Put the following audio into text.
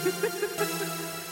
フフフフ。